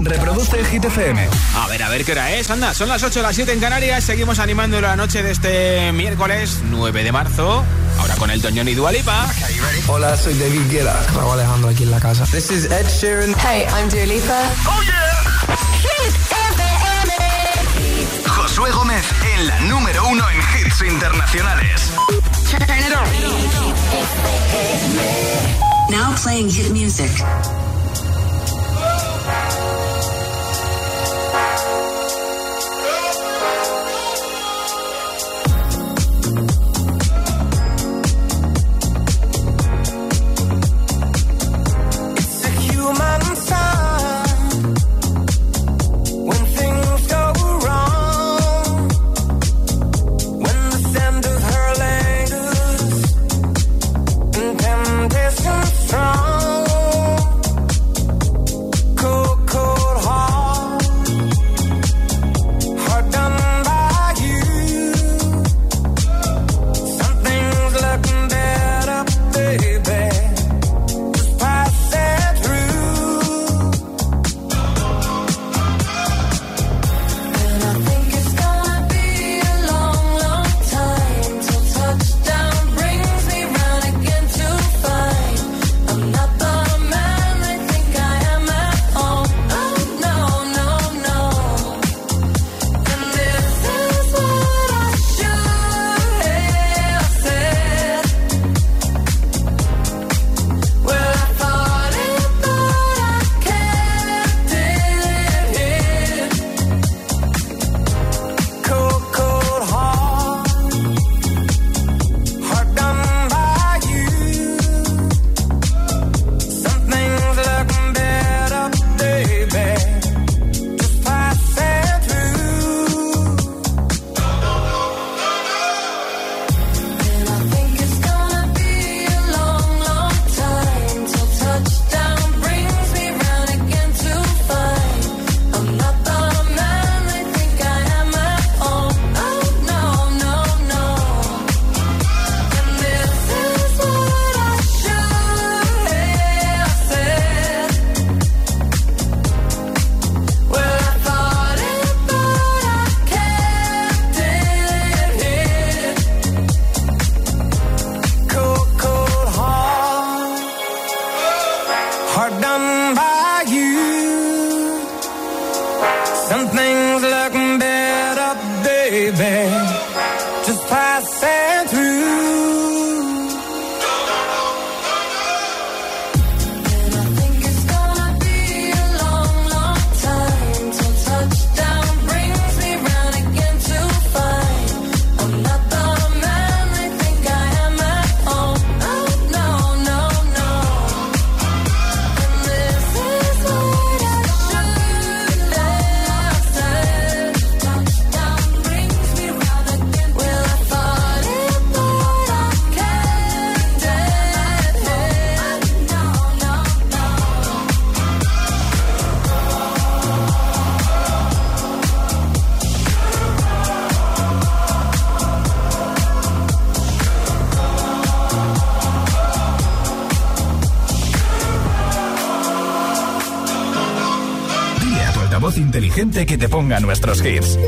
Reproduce Hit FM. A ver, a ver qué hora es. Anda, son las 8 las 7 en Canarias. Seguimos animando la noche de este miércoles 9 de marzo. Ahora con el Toñón y Dualipa. Hola, soy David Guetta. Raúl Alejandro aquí en la casa. This is Ed Sheeran. Hey, I'm Dua Lipa. ¡Oh, yeah! Hit FM. Josué Gómez en la número uno en hits internacionales. Now playing hit music. Altavoz inteligente que te ponga nuestros hits.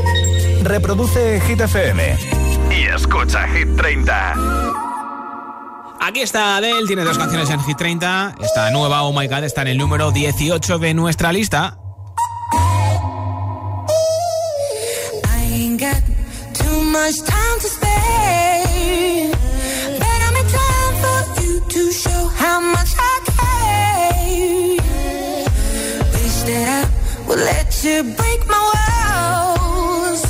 Reproduce Hit FM. Y escucha Hit 30. Aquí está Adele, tiene dos canciones en Hit 30. Esta nueva, Oh My God, está en el número 18 de nuestra lista. I ain't got too much time to spare. But I'm in time for you to show how much I would let you break my walls.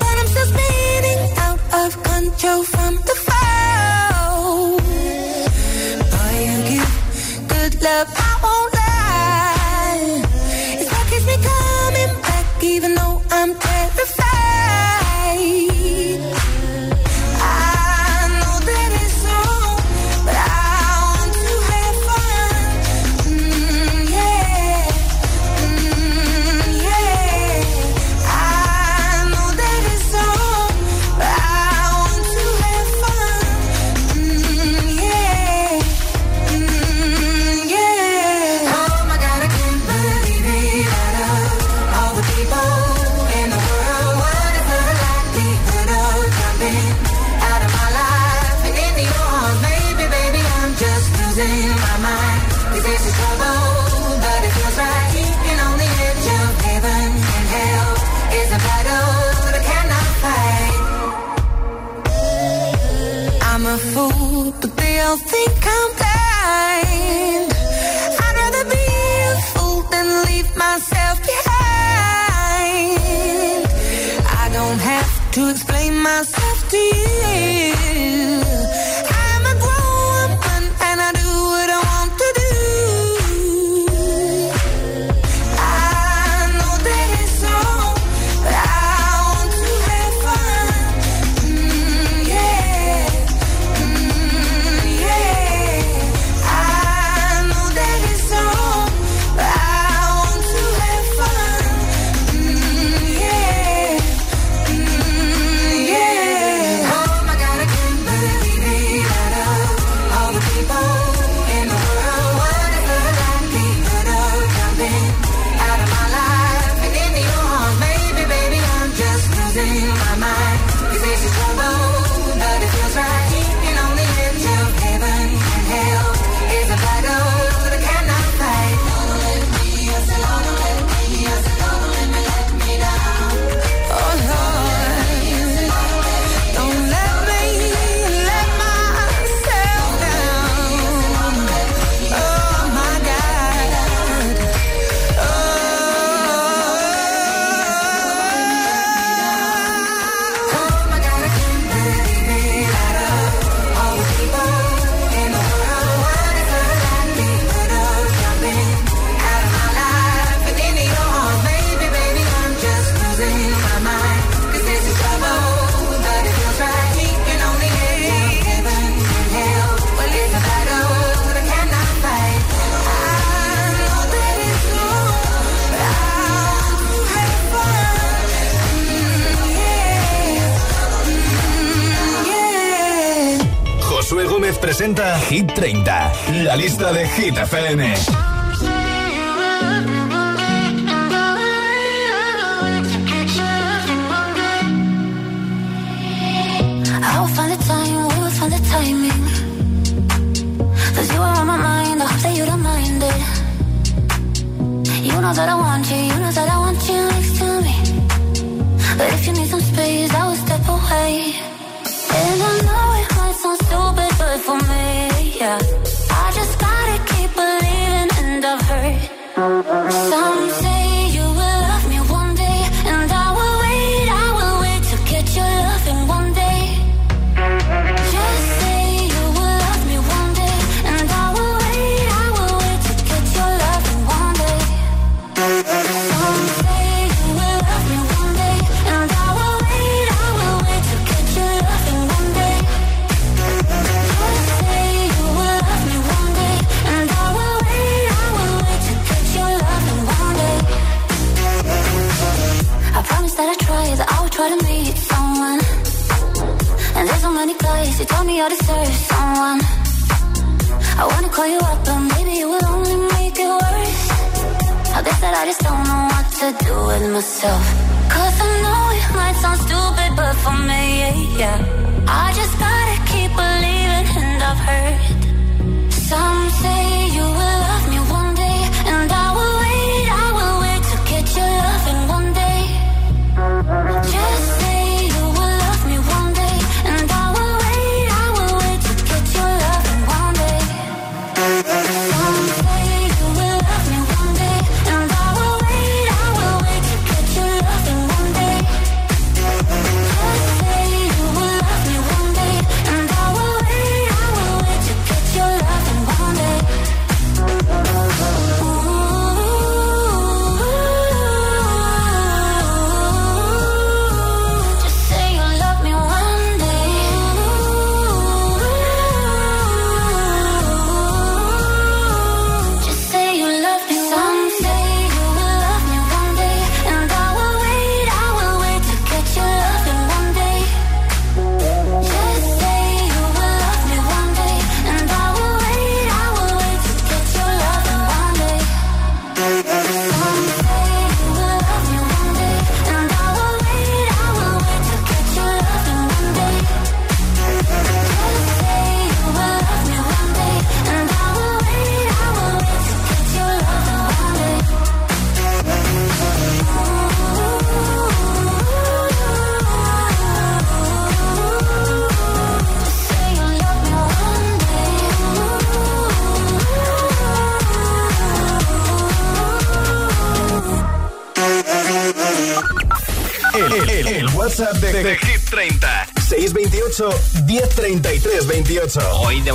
But I'm still spinning out of control from the fall. Boy, you give good love, I won't lie. It's what keeps me coming back, even though la lista de Hit FM.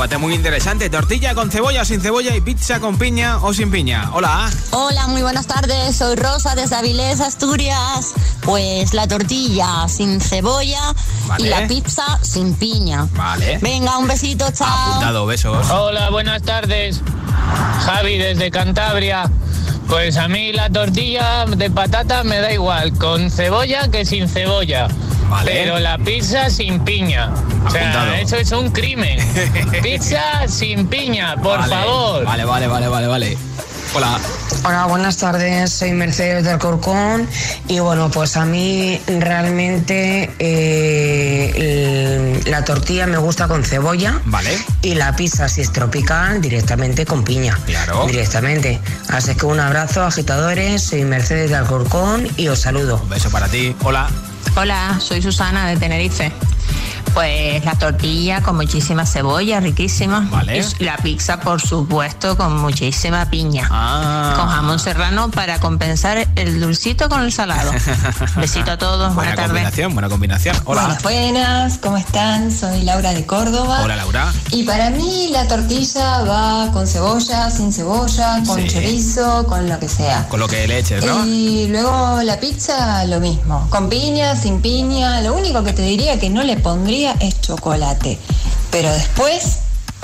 Debate muy interesante. Tortilla con cebolla, sin cebolla y pizza con piña o sin piña. Hola. Hola, muy buenas tardes. Soy Rosa desde Avilés, Asturias. Pues la tortilla sin cebolla Vale. y la pizza sin piña. Vale. Venga, un besito, chao. Apuntado, besos. Hola, buenas tardes. Javi desde Cantabria. Pues a mí la tortilla de patata me da igual, con cebolla que sin cebolla. Vale. Pero la pizza sin piña. O sea, Apuntado. eso es un crimen. pizza sin piña, por Vale. favor. Vale, vale, vale, vale, vale. Hola. Hola, buenas tardes. Soy Mercedes del Corcón y bueno, pues a mí realmente eh, el- la tortilla me gusta con cebolla Vale. y la pizza si es tropical directamente con piña. Claro. Directamente. Así que un abrazo, agitadores. Soy Mercedes del Corcón y os saludo. Un beso para ti. Hola. Hola, soy Susana de Tenerife. Pues la tortilla con muchísima cebolla, riquísima. Vale. Y la pizza, por supuesto, con muchísima piña. Ah. Con jamón serrano para compensar el dulcito con el salado. Besito a todos, Buena buena tarde. combinación, buena combinación. Hola. Buenas, buenas, ¿cómo están? Soy Laura de Córdoba. Hola, Laura. Y para mí la tortilla va con cebolla, sin cebolla, con Sí. chorizo, con lo que sea. Con lo que le eches, ¿no? Y luego la pizza lo mismo, con piña, sin piña. Lo único que te diría que no le pondría es chocolate. Pero después,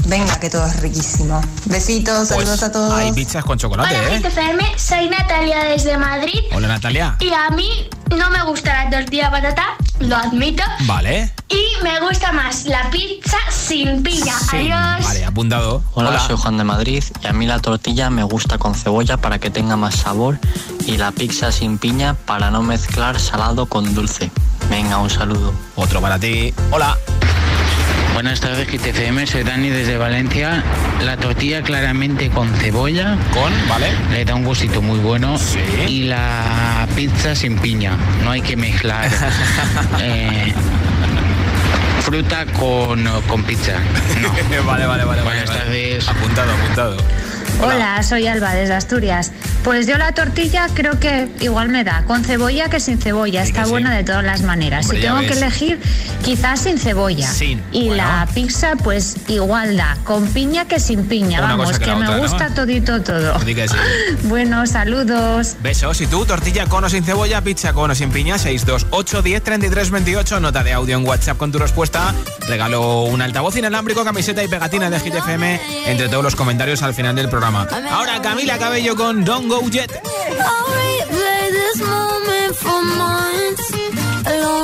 venga que todo es riquísimo. Besitos, saludos Pues a todos. hay pizzas con chocolate, Hola, ¿eh? FM, soy Natalia desde Madrid Hola, Natalia. y a mí no me gusta la tortilla de patata, lo admito, Vale. Y me gusta más la pizza sin piña. Sí. Adiós. Vale, apuntado. Hola, soy Juan de Madrid y a mí la tortilla me gusta con cebolla para que tenga más sabor y la pizza sin piña para no mezclar salado con dulce. Venga, un saludo. Otro para ti. Hola. Buenas tardes, GTFM. Soy Dani desde Valencia. La tortilla claramente con cebolla. Con, ¿vale? Le da un gustito muy bueno. Y la pizza sin piña. No hay que mezclar eh, fruta con, con pizza. No. vale, vale, vale. Buenas vale. tardes. Apuntado, apuntado. Hola, soy Alba desde Asturias. Pues yo la tortilla creo que igual me da, con cebolla que sin cebolla. Sí Está sí. buena de todas las maneras. Hombre, si tengo que elegir, quizás sin cebolla. Y bueno. la pizza, pues igual da, con piña que sin piña. Una Vamos, que me otra, ¿no? gusta todito todo. Sí. Bueno, saludos. Besos. ¿Y tú? Tortilla con o sin cebolla, pizza con o sin piña, 628 10 33 28. Nota de audio en WhatsApp con tu respuesta. Regalo un altavoz inalámbrico, camiseta y pegatina de Hit FM entre todos los comentarios al final del programa. Ahora Camila Cabello con Don't Go Jet. I'll replay this moment for months. Alone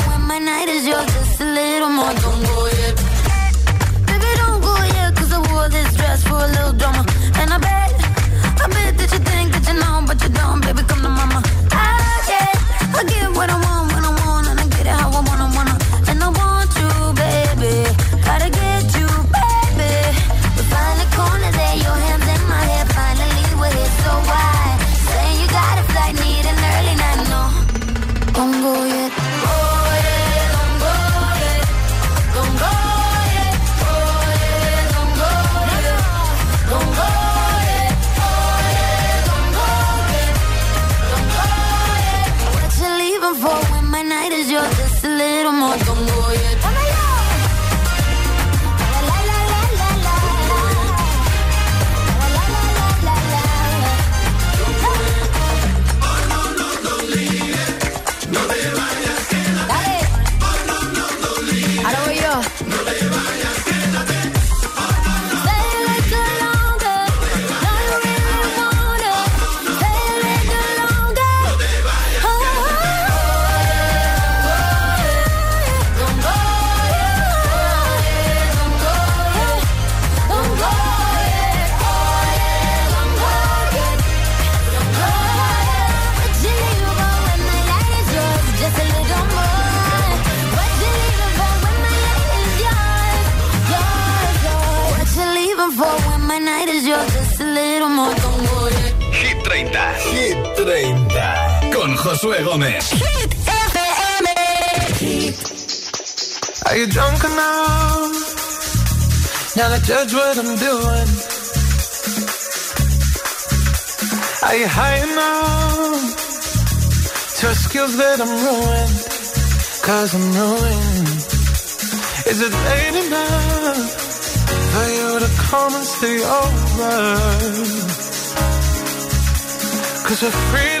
a little more. Don't go yet. Gómez. Hit FM. Are you drunk enough? Now to judge what I'm doing. Are you high enough to excuse that I'm ruined? Cause I'm ruined. Is it late enough for you to come and stay over? Cause we're free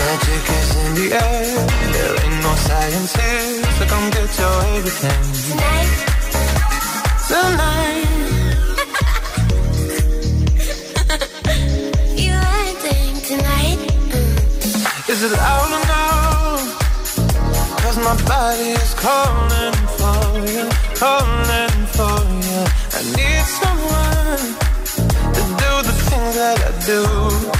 Magic is in the air, there ain't no science here, so come get your everything. Tonight. Tonight. You acting tonight? Mm. Is it loud enough? Cause my body is calling for you, calling for you. I need someone to do the things that I do.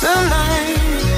You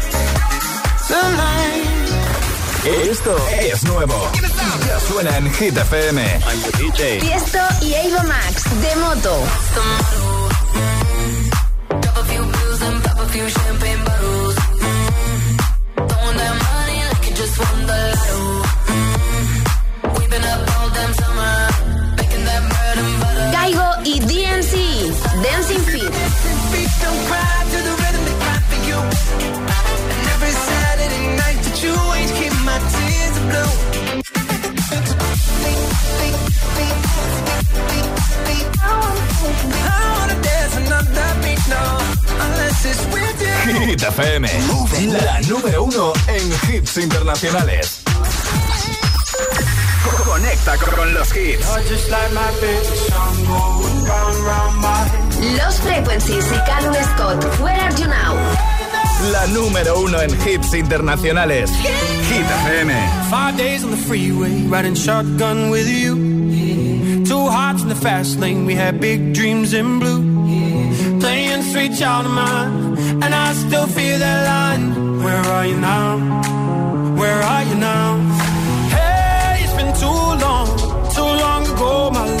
Esto es nuevo. Ya suena en Hit FM. I'm DJ. Tiesto y Ava Max, de moto. Drop a few pills and Hit FM. La número uno en hits internacionales. Conecta con los hits. Los Frequencies y Calum Scott, Where Are You Now? La número uno en hits internacionales. Hit FM. Five days on the freeway, riding shotgun with you. Hearts in the fast lane, we had big dreams in blue. Playing sweet child of mine, and I still feel that line. Where are you now? Where are you now? Hey, it's been too long, too long ago, my love.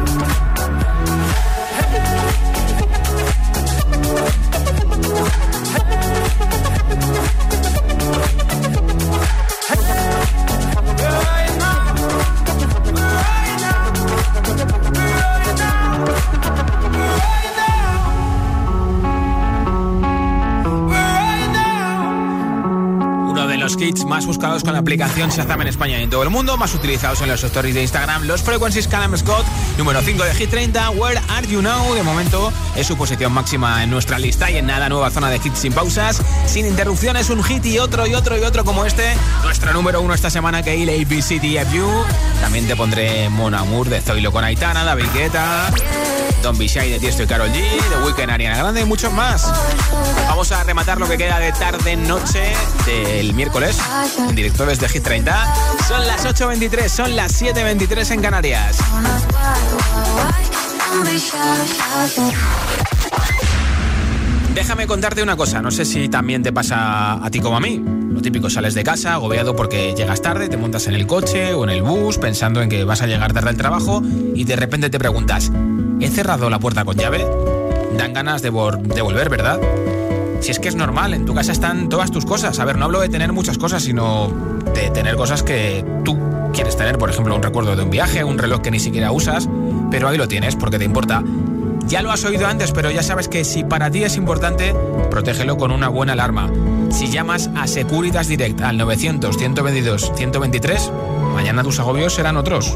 Con la aplicación Shazam en España y en todo el mundo, más utilizados en los stories de Instagram, los Frequencies Callum Scott, número 5 de Hit 30, Where Are You Now? De momento es su posición máxima en nuestra lista y en nada nueva zona de hits sin pausas, sin interrupciones, un hit y otro y otro y otro como este, nuestro número uno esta semana que el ABCDFU. También te pondré Mon Amour de Zoilo con Aitana, David Guetta, Don Be Shy de Tiesto y Karol G, The Weeknd, Ariana Grande y muchos más. Vamos a rematar lo que queda de tarde-noche del miércoles en directo desde Hit 30. Son las 8.23, son las 7.23 en Canarias. Déjame contarte una cosa, no sé si también te pasa a ti como a mí. Lo típico, sales de casa agobiado porque llegas tarde, te montas en el coche o en el bus pensando en que vas a llegar tarde al trabajo y de repente te preguntas, ¿he cerrado la puerta con llave? Dan ganas de, vol- de volver, ¿verdad? Si es que es normal, en tu casa están todas tus cosas. A ver, no hablo de tener muchas cosas, sino de tener cosas que tú quieres tener. Por ejemplo, un recuerdo de un viaje, un reloj que ni siquiera usas, pero ahí lo tienes porque te importa. Ya lo has oído antes, pero ya sabes que si para ti es importante, protégelo con una buena alarma. Si llamas a Securitas Direct al 900-122-123, mañana tus agobios serán otros.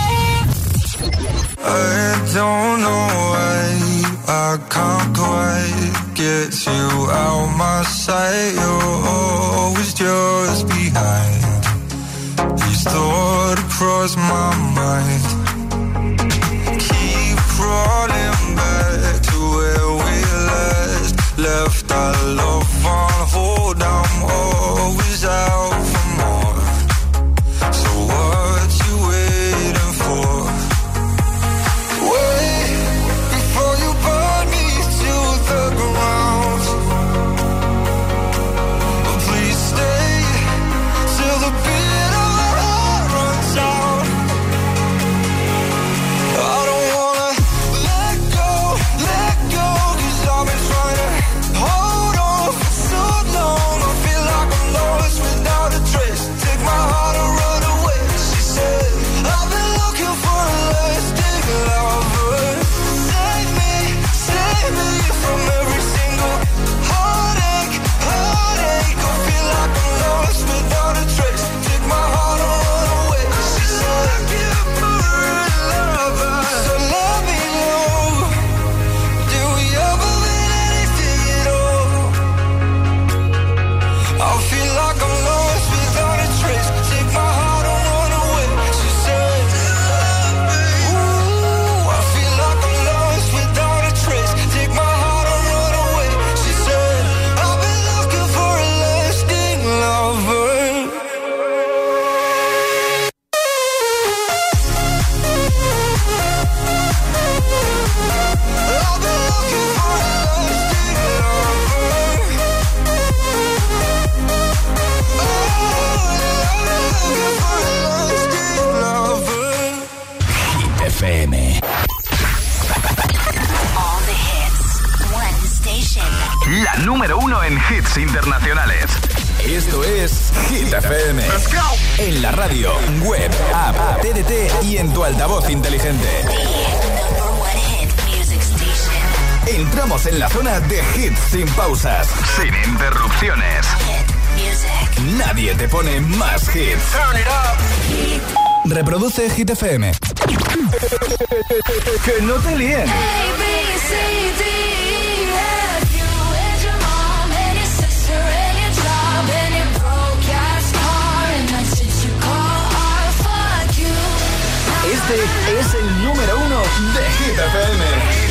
I don't know why I can't quite get you out my sight. You're always just behind. These thoughts cross my mind. Keep crawling back to where we last left our love on hold. I'm always out Reproduce Hit FM. que no te líen. Este es el número uno de Hit FM.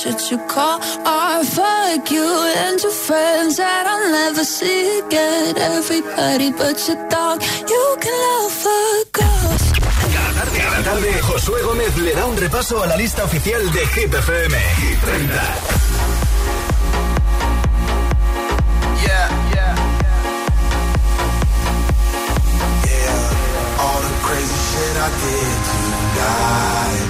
shit you call art. Fuck you and your friends that I'll never see again. Everybody but your dog, you can love fuck off. Cada tarde, Josué Gómez le da un repaso a la lista oficial de Hit FM. Hit 30. Yeah, yeah. Yeah, all the crazy shit I did tonight.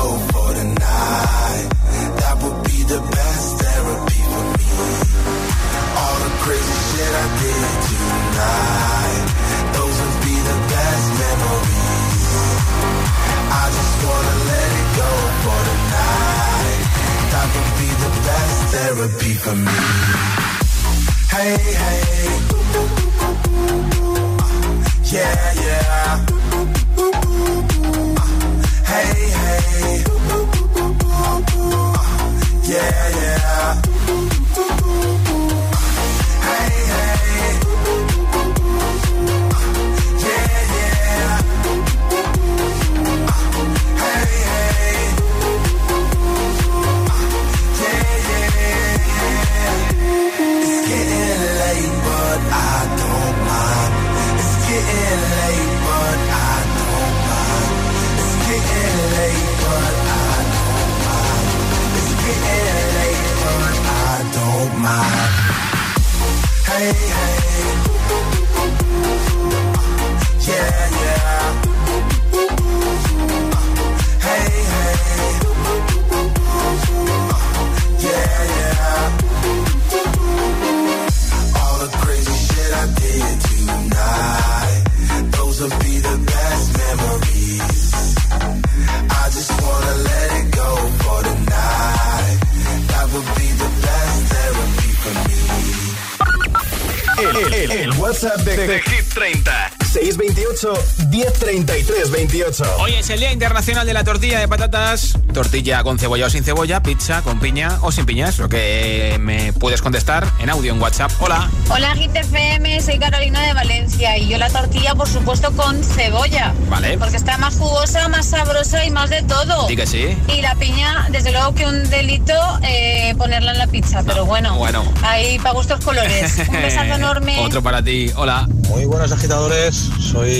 Hoy es el Día Internacional de la Tortilla de Patatas. Tortilla con cebolla o sin cebolla, pizza con piña o sin piña. Es lo que me puedes contestar en audio en WhatsApp. Hola. Hola GTFM, soy Carolina de Valencia y yo la tortilla por supuesto con cebolla. Vale. Porque está más jugosa, más sabrosa y más de todo. Sí que sí. Y la piña, desde luego que un delito eh, ponerla en la pizza, pero bueno. Bueno. Ahí para gustos colores. Un besazo enorme. Otro para ti. Hola. Muy buenos agitadores, soy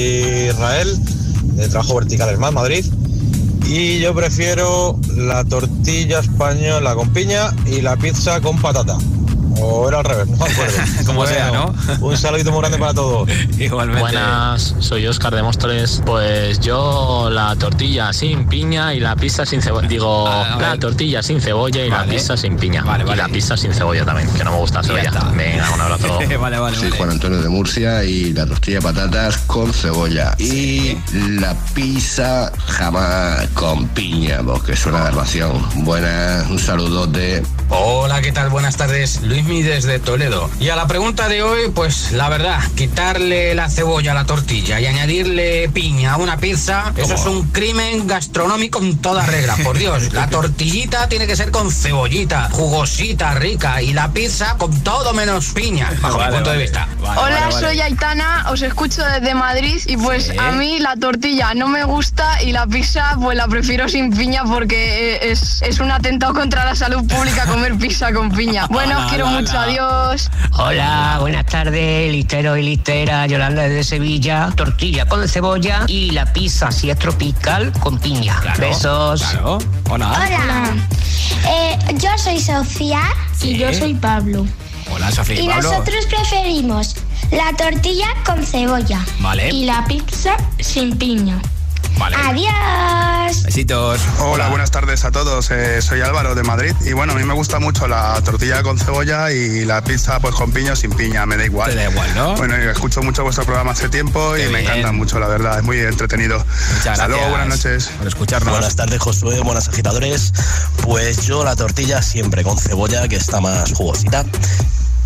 Israel, de Trabajo Vertical Más, Madrid. Y yo prefiero la tortilla española con piña y la pizza con patata. O era al revés, no me acuerdo. Como sea, ¿no? Un saludito muy grande para todos. Igualmente. Buenas, soy Oscar de Móstoles. Pues yo la tortilla sin piña y la pizza sin cebolla. Digo, la tortilla sin cebolla y la pizza sin piña. Y la pizza sin cebolla también, que no me gusta la cebolla. Venga, un abrazo. vale, vale. Soy Juan Antonio de Murcia y la tortilla de patatas con cebolla. Y la pizza jamás con piña, porque suena de ración. Buenas, un saludo de... Hola, ¿qué tal? Buenas tardes. Luismi desde Toledo. Y a la pregunta de hoy, pues la verdad, quitarle la cebolla a la tortilla y añadirle piña a una pizza, eso es un crimen gastronómico en toda regla. Por Dios, la tortillita tiene que ser con cebollita, jugosita, rica, y la pizza con todo menos piña, bajo mi punto de vista. Hola, soy Aitana, os escucho desde Madrid y pues a mí la tortilla no me gusta y la pizza pues la prefiero sin piña porque eh, es, es un atentado contra la salud pública comer pizza con piña. Bueno, os quiero mucho, adiós. Hola, buenas tardes, listero y listera, Yolanda desde Sevilla. Tortilla con cebolla y la pizza, si es tropical, con piña. Besos. Hola. Hola. Eh, yo soy Sofía y yo soy Pablo. Hola, Sofía. Y Pablo. nosotros preferimos la tortilla con cebolla. Vale. Y la pizza sin piña. Vale. Adiós. Besitos. Hola, buenas tardes a todos. Eh, soy Álvaro de Madrid y bueno, a mí me gusta mucho la tortilla con cebolla y la pizza pues con piña o sin piña, me da igual. Te da igual, ¿no? Bueno, escucho mucho vuestro programa hace tiempo y me encanta mucho, la verdad, es muy entretenido. Hasta luego, buenas noches. Por escucharnos. Buenas tardes, Josué, buenas agitadores. Pues yo la tortilla siempre con cebolla, que está más jugosita.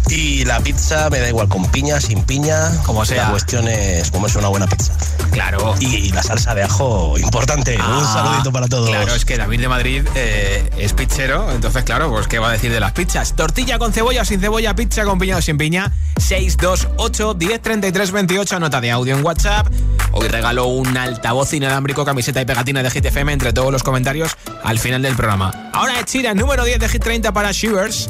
Y la pizza me da igual con piña, sin piña. Como sea. La cuestión es comerse una buena pizza. Claro. Y la salsa de ajo, importante. Un Ah, saludito para todos. Claro, es que David de Madrid eh, es pizzero, entonces claro, pues ¿qué va a decir de las pizzas? Tortilla con cebolla o sin cebolla, pizza con piña o sin piña, 628 1033 28, nota de audio en WhatsApp. Hoy regalo un altavoz inalámbrico, camiseta y pegatina de Hit FM entre todos los comentarios al final del programa. Ahora es Chira, número 10 de Hit 30 para Shivers.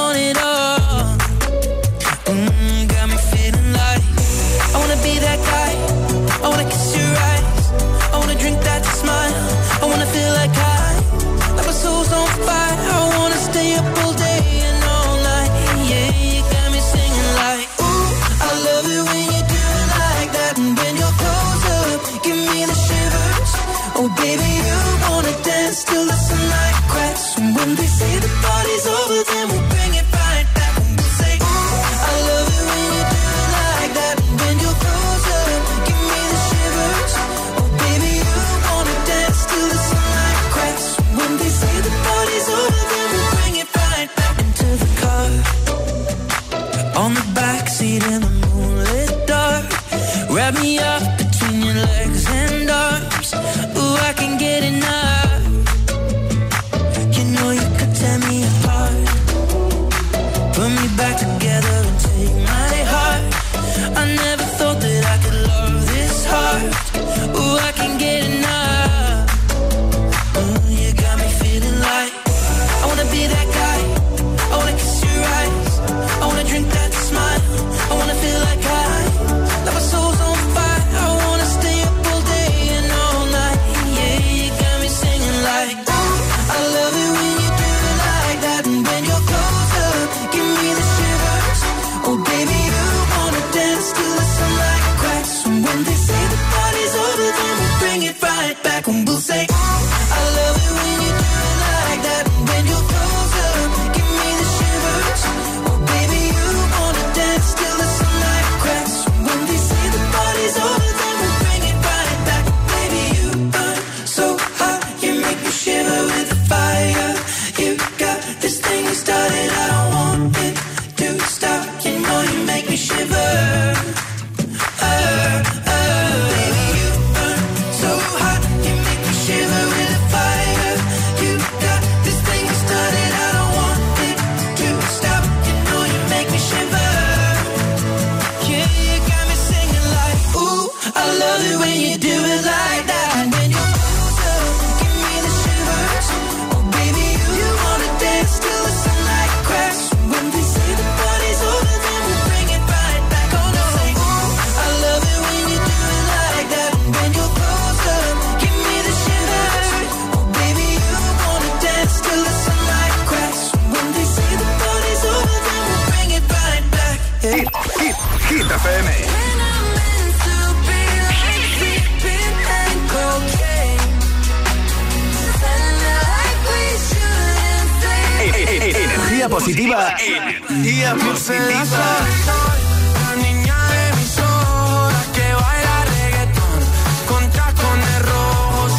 tacones rojos.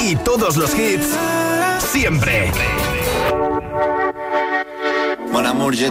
Y todos los hits, siempre. Mon amour, je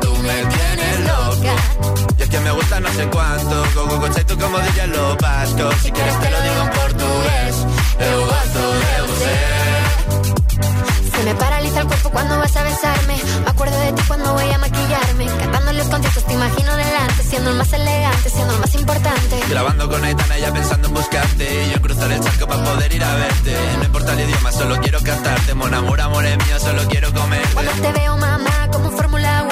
Tú me tienes loca. Y es que me gusta no sé cuánto, go go tú como dirían los vascos. Si quieres te lo digo en portugués, eu gosto de você. Se me paraliza el cuerpo cuando vas a besarme. Me acuerdo de ti cuando voy a maquillarme. Cantando los conciertos te imagino delante, siendo el más elegante, siendo el más importante. Grabando con Aitana ya pensando en buscarte Y yo en cruzar el charco para poder ir a verte No importa el idioma, solo quiero cantarte Mon amor, amor es mío, solo quiero comer Cuando te veo, mamá, como Fórmula One,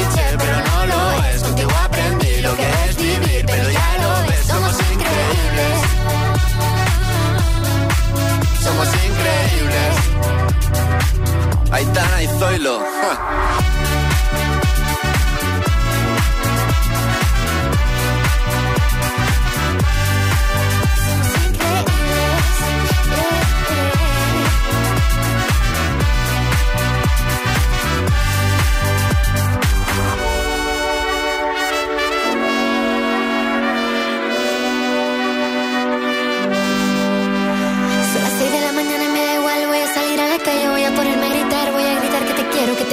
lo que es vivir Pero ya lo ves, somos increíbles somos increíbles. Aitana y Zoilo. ja.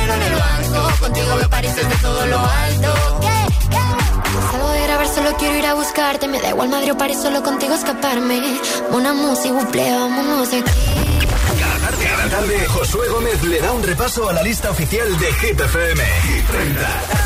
dinero en el banco, contigo veo París desde todo lo alto. Salgo de grabar, solo quiero ir a buscarte, me da igual Madrid o París, solo contigo escaparme. Una música, buple, vámonos de aquí. Cada tarde, Josué Gómez le da un repaso a la lista oficial de Hit FM. Hit 30.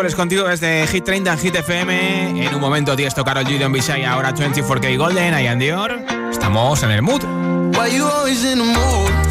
miércoles contigo desde Hit 30 en Hit FM. En un momento, Tiesto, Carol G. Don Bishay, ahora 24K Golden, Ian Dior. Estamos en el mood. Always in the mood?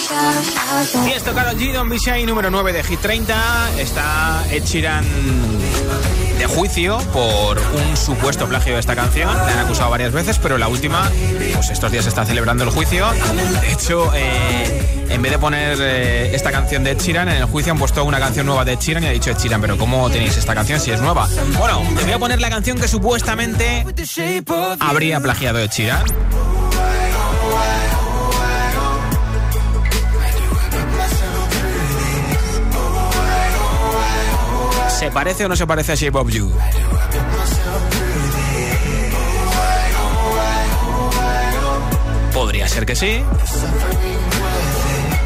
Shy. Tiesto Karol G, Don Be Shy, número 9 de Hit 30. Está Ed Sheeran de juicio por un supuesto plagio de esta canción. Le han acusado varias veces, pero la última, pues estos días se está celebrando el juicio. De hecho, eh, en vez de poner eh, esta canción de Ed Sheeran, en el juicio han puesto una canción nueva de Ed Sheeran y ha dicho Ed Sheeran, pero ¿cómo tenéis esta canción si es nueva? Bueno, te voy a poner la canción que supuestamente habría plagiado Ed Sheeran. ¿Se parece o no se parece a Shape of You? Podría ser que sí.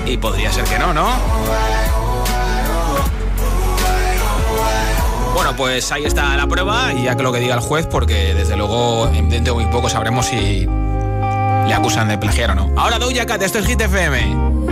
Y podría ser que no, ¿no? Bueno, pues ahí está la prueba y ya que lo que diga el juez, porque desde luego dentro de muy poco sabremos si le acusan de plagiar o no. Ahora Doja Cat, esto es Hit FM.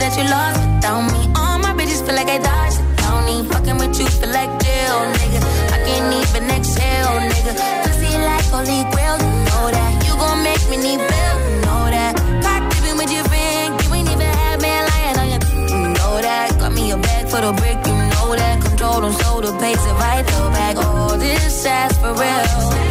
That you lost without me. All my bitches feel like I dodged the county. Fucking with you feel like jail, nigga. I can't even exhale, nigga. Pussy like holy grail, you know that. You gon' make me need bail, you know that. Cock dipping with your friend, you ain't even have man lying on your, you know that. Got me a bag for the brick, you know that. Control them, so the pace it right the back. All this ass for real.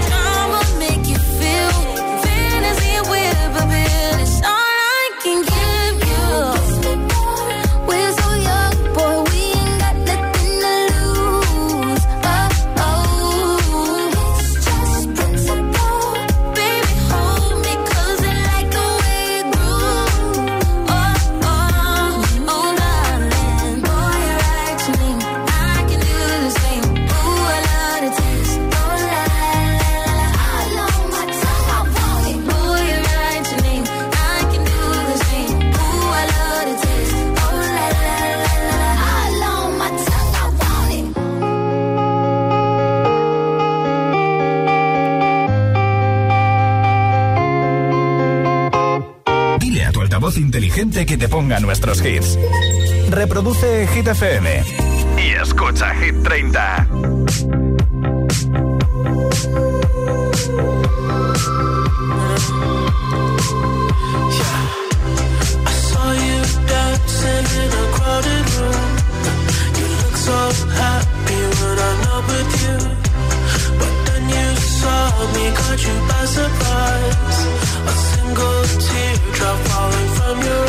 Inteligente que te ponga nuestros hits. Reproduce Hit FM y escucha Hit 30. I saw you dancing in a crowded room. You look so happy when I'm not with you. But then you saw me, caught you by surprise. A single teardrop falling from your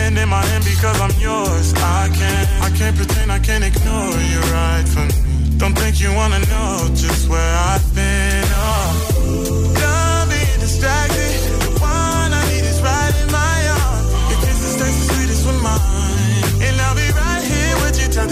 And in my hand because I'm yours. I can't, I can't pretend, I can't ignore you right from me. Don't think you wanna know just where I've been. Oh, done being distracted.